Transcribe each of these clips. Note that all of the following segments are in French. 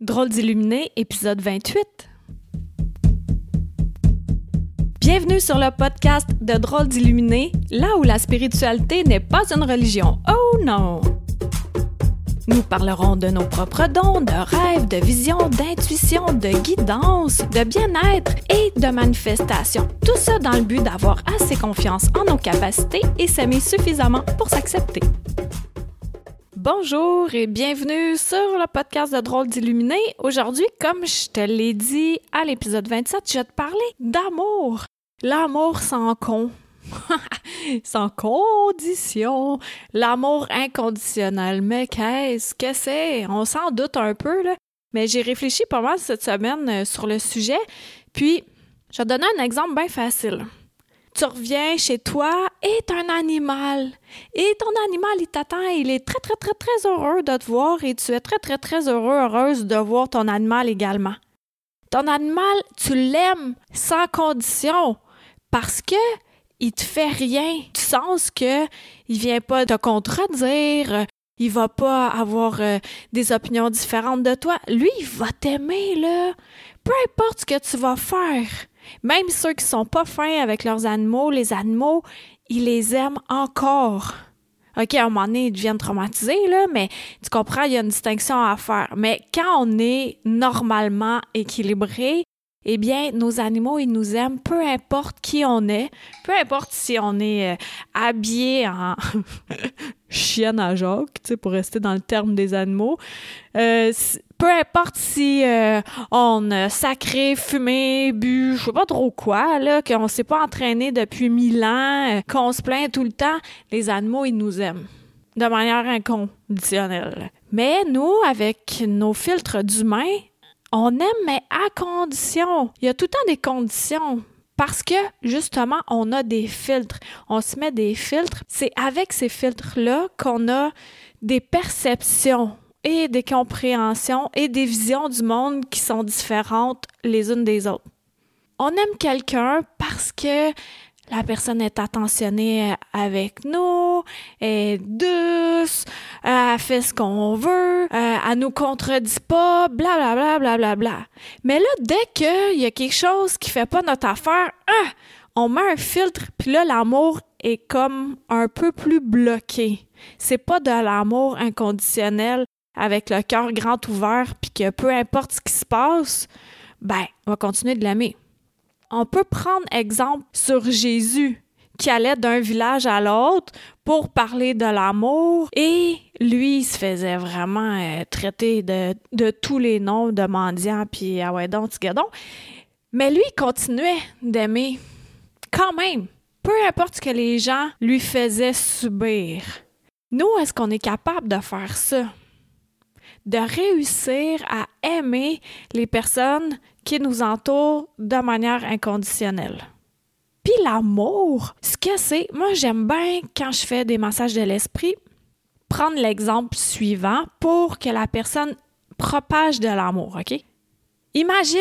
Drôle d'illuminé, épisode 28. Bienvenue sur le podcast de Drôle d'illuminé, là où la spiritualité n'est pas une religion. Oh non! Nous parlerons de nos propres dons, de rêves, de visions, d'intuition, de guidance, de bien-être et de manifestation. Tout ça dans le but d'avoir assez confiance en nos capacités et s'aimer suffisamment pour s'accepter. Bonjour et bienvenue sur le podcast de Drôle d'Illuminé. Aujourd'hui, comme je te l'ai dit à l'épisode 27, je vais te parler d'amour. L'amour sans con. sans condition. L'amour inconditionnel. Mais qu'est-ce que c'est? On s'en doute un peu, là. Mais j'ai réfléchi pas mal cette semaine euh, sur le sujet. Puis, je vais donner un exemple bien facile tu reviens chez toi et un animal. Et ton animal, il t'attend il est très, très, très, très heureux de te voir et tu es très, très, très heureux, heureuse de voir ton animal également. Ton animal, tu l'aimes sans condition parce que il te fait rien. Du sens que il vient pas te contredire, il va pas avoir euh, des opinions différentes de toi. Lui, il va t'aimer, là. Peu importe ce que tu vas faire. Même ceux qui sont pas fins avec leurs animaux, les animaux, ils les aiment encore. OK, à un moment donné, ils deviennent traumatisés, là, mais tu comprends, il y a une distinction à faire. Mais quand on est normalement équilibré, eh bien, nos animaux, ils nous aiment, peu importe qui on est, peu importe si on est euh, habillé en chienne à Jacques, pour rester dans le terme des animaux. Euh, peu importe si euh, on a sacré, fumé, bu, je sais pas trop quoi, là, qu'on s'est pas entraîné depuis mille ans, qu'on se plaint tout le temps, les animaux, ils nous aiment de manière inconditionnelle. Mais nous, avec nos filtres d'humains, on aime, mais à condition. Il y a tout le temps des conditions. Parce que, justement, on a des filtres. On se met des filtres. C'est avec ces filtres-là qu'on a des perceptions et des compréhensions et des visions du monde qui sont différentes les unes des autres. On aime quelqu'un parce que la personne est attentionnée avec nous, est douce, elle fait ce qu'on veut, euh, elle nous contredit pas, bla bla bla bla bla bla. Mais là, dès qu'il y a quelque chose qui fait pas notre affaire, hein, on met un filtre, puis là, l'amour est comme un peu plus bloqué. C'est pas de l'amour inconditionnel avec le cœur grand ouvert, puis que peu importe ce qui se passe, ben, on va continuer de l'aimer. On peut prendre exemple sur Jésus qui allait d'un village à l'autre pour parler de l'amour et lui il se faisait vraiment euh, traiter de, de, tous les noms de mendiant puis ah ouais donc mais lui il continuait d'aimer quand même peu importe ce que les gens lui faisaient subir. Nous est-ce qu'on est capable de faire ça? De réussir à aimer les personnes qui nous entourent de manière inconditionnelle. Puis l'amour, ce que c'est, moi j'aime bien quand je fais des massages de l'esprit, prendre l'exemple suivant pour que la personne propage de l'amour, OK? Imagine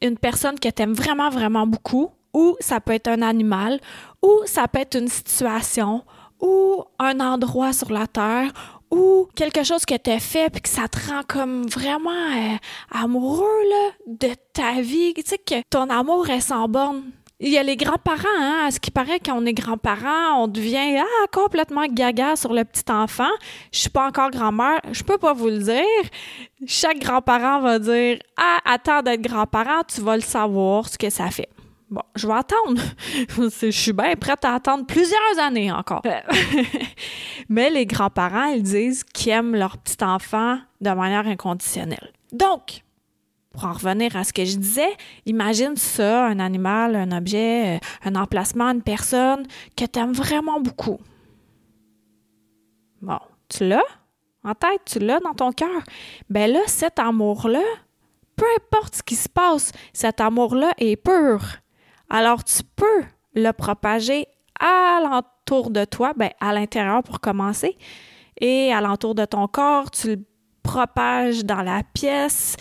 une personne que tu aimes vraiment, vraiment beaucoup, ou ça peut être un animal, ou ça peut être une situation, ou un endroit sur la terre, ou quelque chose que tu fait puis que ça te rend comme vraiment euh, amoureux là, de ta vie, tu sais que ton amour est sans borne. Il y a les grands-parents, hein, à ce qui paraît quand on est grands-parents, on devient ah, complètement gaga sur le petit enfant. Je suis pas encore grand-mère, je peux pas vous le dire. Chaque grand-parent va dire ah, attends d'être grand-parent, tu vas le savoir ce que ça fait. Bon, je vais attendre. je suis bien prête à attendre plusieurs années encore. Mais les grands-parents, ils disent qu'ils aiment leur petit enfant de manière inconditionnelle. Donc, pour en revenir à ce que je disais, imagine ça, un animal, un objet, euh, un emplacement, une personne que tu aimes vraiment beaucoup. Bon, tu l'as? En tête, tu l'as dans ton cœur? Ben là, cet amour-là, peu importe ce qui se passe, cet amour-là est pur alors tu peux le propager de toi, ben, à l'intérieur pour commencer, et alentour de ton corps, tu le propages dans la pièce,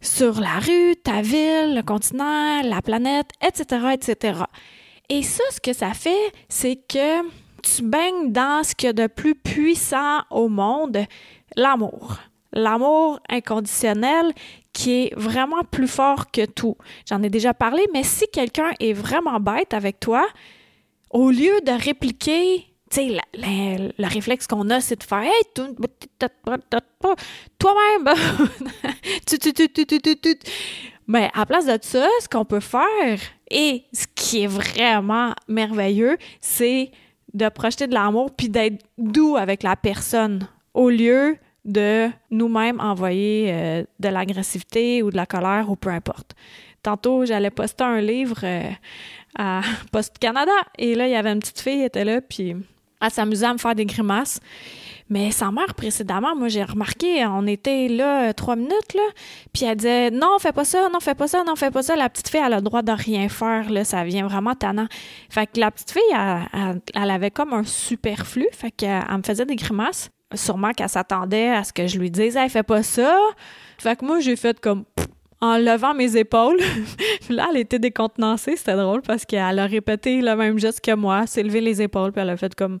sur la rue, ta ville, le continent, la planète, etc., etc. Et ça, ce que ça fait, c'est que tu baignes dans ce qu'il y a de plus puissant au monde, l'amour. l'amour inconditionnel qui est vraiment plus fort que tout. J'en ai déjà parlé, mais si quelqu'un est vraiment bête avec toi, au lieu de répliquer, tu sais, le réflexe qu'on a, c'est de faire toi-même, mais à place de ça, ce qu'on peut faire, et ce qui est vraiment merveilleux, c'est de projeter de l'amour puis d'être doux avec la personne au lieu de nous-mêmes envoyer euh, de l'agressivité ou de la colère ou peu importe. Tantôt, j'allais poster un livre euh, à Post Canada et là, il y avait une petite fille, qui était là, puis elle s'amusait à me faire des grimaces. Mais sa mère, précédemment, moi, j'ai remarqué, on était là trois minutes, là, puis elle disait Non, fais pas ça, non, fais pas ça, non, fais pas ça. La petite fille, elle a le droit de rien faire, là, ça vient vraiment tannant. Fait que la petite fille, elle, avait comme un superflu, fait qu'elle me faisait des grimaces. Sûrement qu'elle s'attendait à ce que je lui dise Elle fais pas ça. Fait que moi, j'ai fait comme en levant mes épaules. là, elle était décontenancée, c'était drôle parce qu'elle a répété le même geste que moi, s'est les épaules, puis elle a fait comme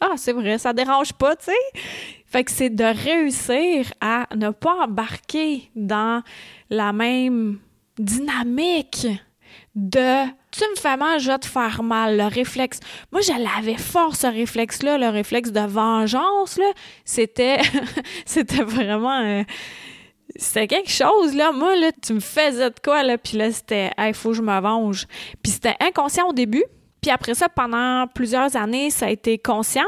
ah, c'est vrai, ça dérange pas, tu sais. Fait que c'est de réussir à ne pas embarquer dans la même dynamique de tu me fais mal, je vais te faire mal, le réflexe. Moi, je l'avais fort, ce réflexe-là, le réflexe de vengeance, là. C'était, c'était vraiment, euh, c'était quelque chose, là. Moi, là, tu me faisais de quoi, là, puis là, c'était, il faut que je me venge. Puis c'était inconscient au début, puis après ça, pendant plusieurs années, ça a été conscient.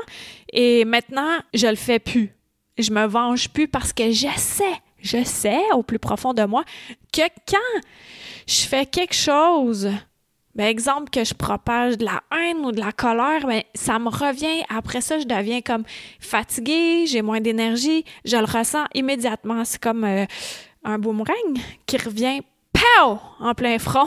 Et maintenant, je le fais plus. Je me venge plus parce que je sais, je sais au plus profond de moi que quand je fais quelque chose, ben, exemple que je propage de la haine ou de la colère, ben, ça me revient. Après ça, je deviens comme fatiguée, j'ai moins d'énergie, je le ressens immédiatement. C'est comme euh, un boomerang qui revient en plein front.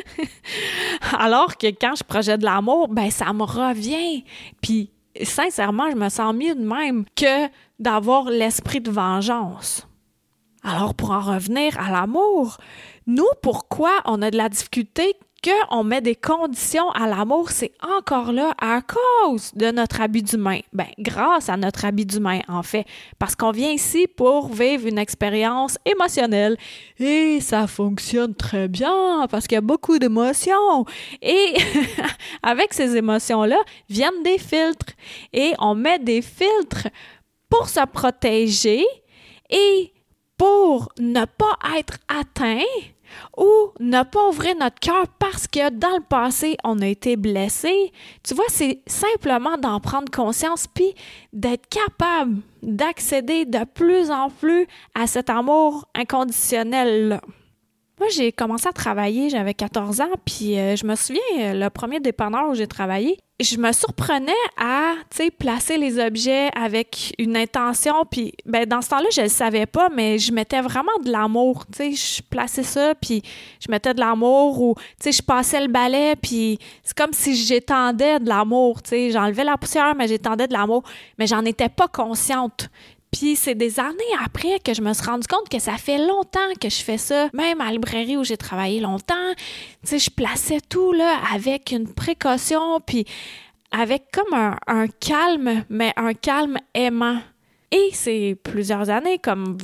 Alors que quand je projette de l'amour, ben ça me revient. Puis sincèrement, je me sens mieux de même que d'avoir l'esprit de vengeance. Alors pour en revenir à l'amour, nous, pourquoi on a de la difficulté qu'on met des conditions à l'amour, c'est encore là à cause de notre habit d'humain. Ben, grâce à notre habit d'humain, en fait. Parce qu'on vient ici pour vivre une expérience émotionnelle. Et ça fonctionne très bien parce qu'il y a beaucoup d'émotions. Et avec ces émotions-là viennent des filtres. Et on met des filtres pour se protéger et pour ne pas être atteint ou ne pas ouvrir notre cœur parce que dans le passé, on a été blessé. Tu vois, c'est simplement d'en prendre conscience puis d'être capable d'accéder de plus en plus à cet amour inconditionnel-là. Moi, j'ai commencé à travailler, j'avais 14 ans, puis euh, je me souviens, euh, le premier dépanneur où j'ai travaillé, je me surprenais à, tu sais, placer les objets avec une intention, puis ben, dans ce temps-là, je le savais pas, mais je mettais vraiment de l'amour, tu sais, je plaçais ça, puis je mettais de l'amour, ou, tu sais, je passais le balai, puis c'est comme si j'étendais de l'amour, tu sais, j'enlevais la poussière, mais j'étendais de l'amour, mais j'en étais pas consciente. Puis c'est des années après que je me suis rendu compte que ça fait longtemps que je fais ça, même à la librairie où j'ai travaillé longtemps. Tu sais, je plaçais tout là avec une précaution, puis avec comme un, calme, mais un calme aimant. Et c'est plusieurs années, comme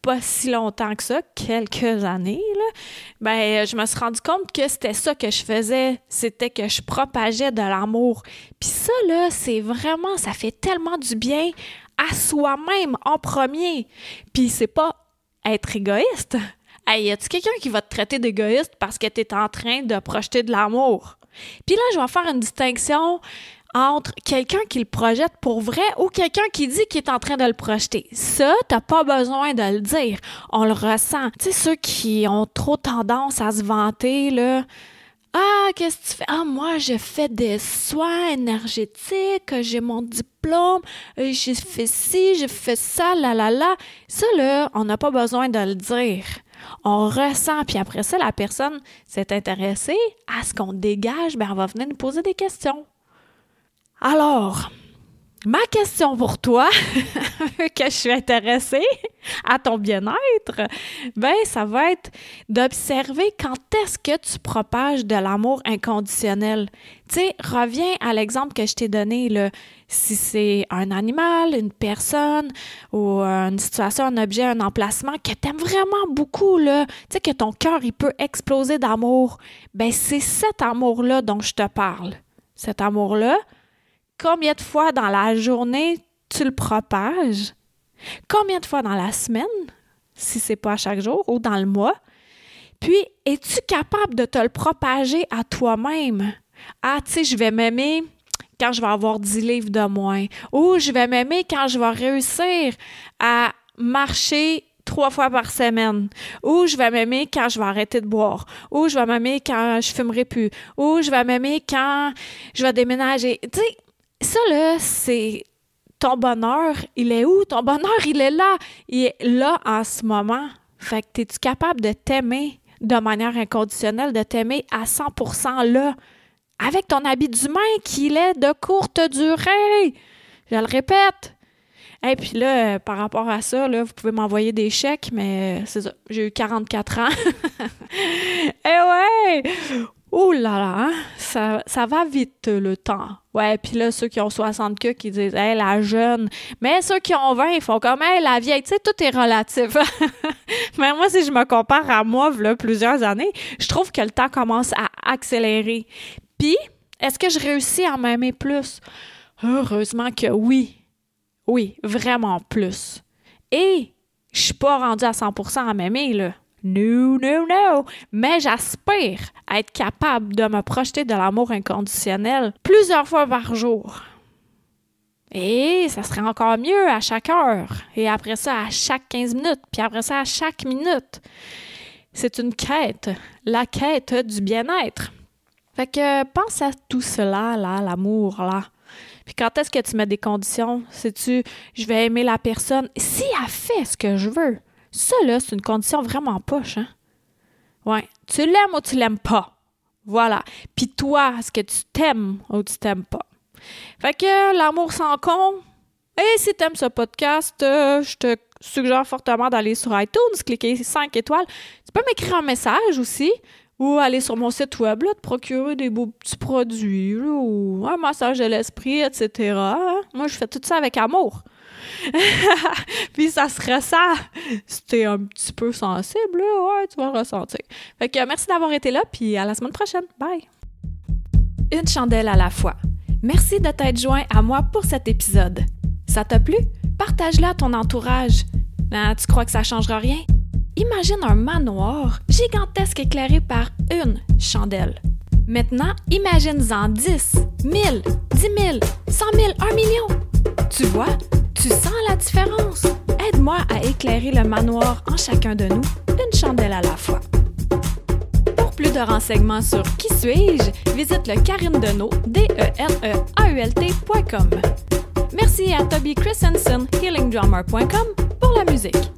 pas si longtemps que ça, quelques années, là, ben, je me suis rendu compte que c'était ça que je faisais, c'était que je propageais de l'amour. Puis ça, là, c'est vraiment, ça fait tellement du bien à soi-même en premier. Puis c'est pas être égoïste. Hey, y a-tu quelqu'un qui va te traiter d'égoïste parce que tu es en train de projeter de l'amour? Puis là, je vais faire une distinction entre quelqu'un qui le projette pour vrai ou quelqu'un qui dit qu'il est en train de le projeter. Ça, t'as pas besoin de le dire. On le ressent. Tu sais, ceux qui ont trop tendance à se vanter, là, ah, qu'est-ce que tu fais? Ah, moi, je fais des soins énergétiques, j'ai mon diplôme, euh, j'ai fait ci, j'ai fait ça, là, là, là. Ça, là, on n'a pas besoin de le dire. On ressent, puis après ça, la personne s'est intéressée à ce qu'on dégage, ben, on va venir nous poser des questions. Alors, Ma question pour toi, que je suis intéressée à ton bien-être, ben ça va être d'observer quand est-ce que tu propages de l'amour inconditionnel. Tu sais, reviens à l'exemple que je t'ai donné là. Si c'est un animal, une personne ou une situation, un objet, un emplacement que t'aimes vraiment beaucoup là, tu sais que ton cœur il peut exploser d'amour, ben c'est cet amour-là dont je te parle. Cet amour-là, combien de fois dans la journée tu le propages? Combien de fois dans la semaine, si c'est pas chaque jour, ou dans le mois? Puis, es-tu capable de te le propager à toi-même? Ah, tu sais, je vais m'aimer quand je vais avoir 10 livres de moins. Ou je vais m'aimer quand je vais réussir à marcher trois fois par semaine. Ou je vais m'aimer quand je vais arrêter de boire. Ou je vais m'aimer quand je fumerai plus. Ou je vais m'aimer quand je vais déménager. Tu ça, là, c'est ton bonheur, il est où? Ton bonheur, il est là. Il est là en ce moment. Fait que es-tu capable de t'aimer de manière inconditionnelle, de t'aimer à 100% là, avec ton habit d'humain qui est de courte durée? Je le répète. Et puis là, par rapport à ça, là, vous pouvez m'envoyer des chèques, mais c'est ça, j'ai eu 44 ans. Eh ouais! Oh là là, hein? ça, ça va vite le temps. Ouais, puis là, ceux qui ont 60 queues qui disent Hey, la jeune. Mais ceux qui ont 20, ils font comme Hey, la vieille. Tu sais, tout est relatif. Mais moi, si je me compare à moi, là, plusieurs années, je trouve que le temps commence à accélérer. Puis, est-ce que je réussis à m'aimer plus? Heureusement que oui. Oui, vraiment plus. Et je suis pas rendue à 100% à m'aimer, là. No, no, no. Mais j'aspire à être capable de me projeter de l'amour inconditionnel plusieurs fois par jour. Et ça serait encore mieux à chaque heure. Et après ça, à chaque 15 minutes. Puis après ça, à chaque minute. C'est une quête. La quête du bien-être. Fait que pense à tout cela, là, l'amour, là. Puis quand est-ce que tu mets des conditions? Sais-tu, je vais aimer la personne si elle fait ce que je veux? Ça, là, c'est une condition vraiment poche, hein? Ouais. Tu l'aimes ou tu l'aimes pas. Voilà. Puis toi, est-ce que tu t'aimes ou tu t'aimes pas? Fait que l'amour sans con. Et si t'aimes ce podcast, euh, je te suggère fortement d'aller sur iTunes, cliquer 5 étoiles. Tu peux m'écrire un message aussi ou aller sur mon site web, te procurer des beaux petits produits, ou un massage de l'esprit, etc. Moi, je fais tout ça avec amour. puis ça serait ça. Si t'es un petit peu sensible, ouais, tu vas ressentir. Fait que merci d'avoir été là, puis à la semaine prochaine. Bye! Une chandelle à la fois. Merci de t'être joint à moi pour cet épisode. Ça t'a plu? Partage-le à ton entourage. Ah, tu crois que ça changera rien? Imagine un manoir gigantesque éclairé par une chandelle. Maintenant, imagine-en 10, 1000, 10 000, 100 000, 1 million. Tu vois, tu sens la différence? Aide-moi à éclairer le manoir en chacun de nous, une chandelle à la fois. Pour plus de renseignements sur Qui suis-je, visite le Karine Deneau, d e n e a u l Merci à Toby Christensen, healingdrummer.com, pour la musique.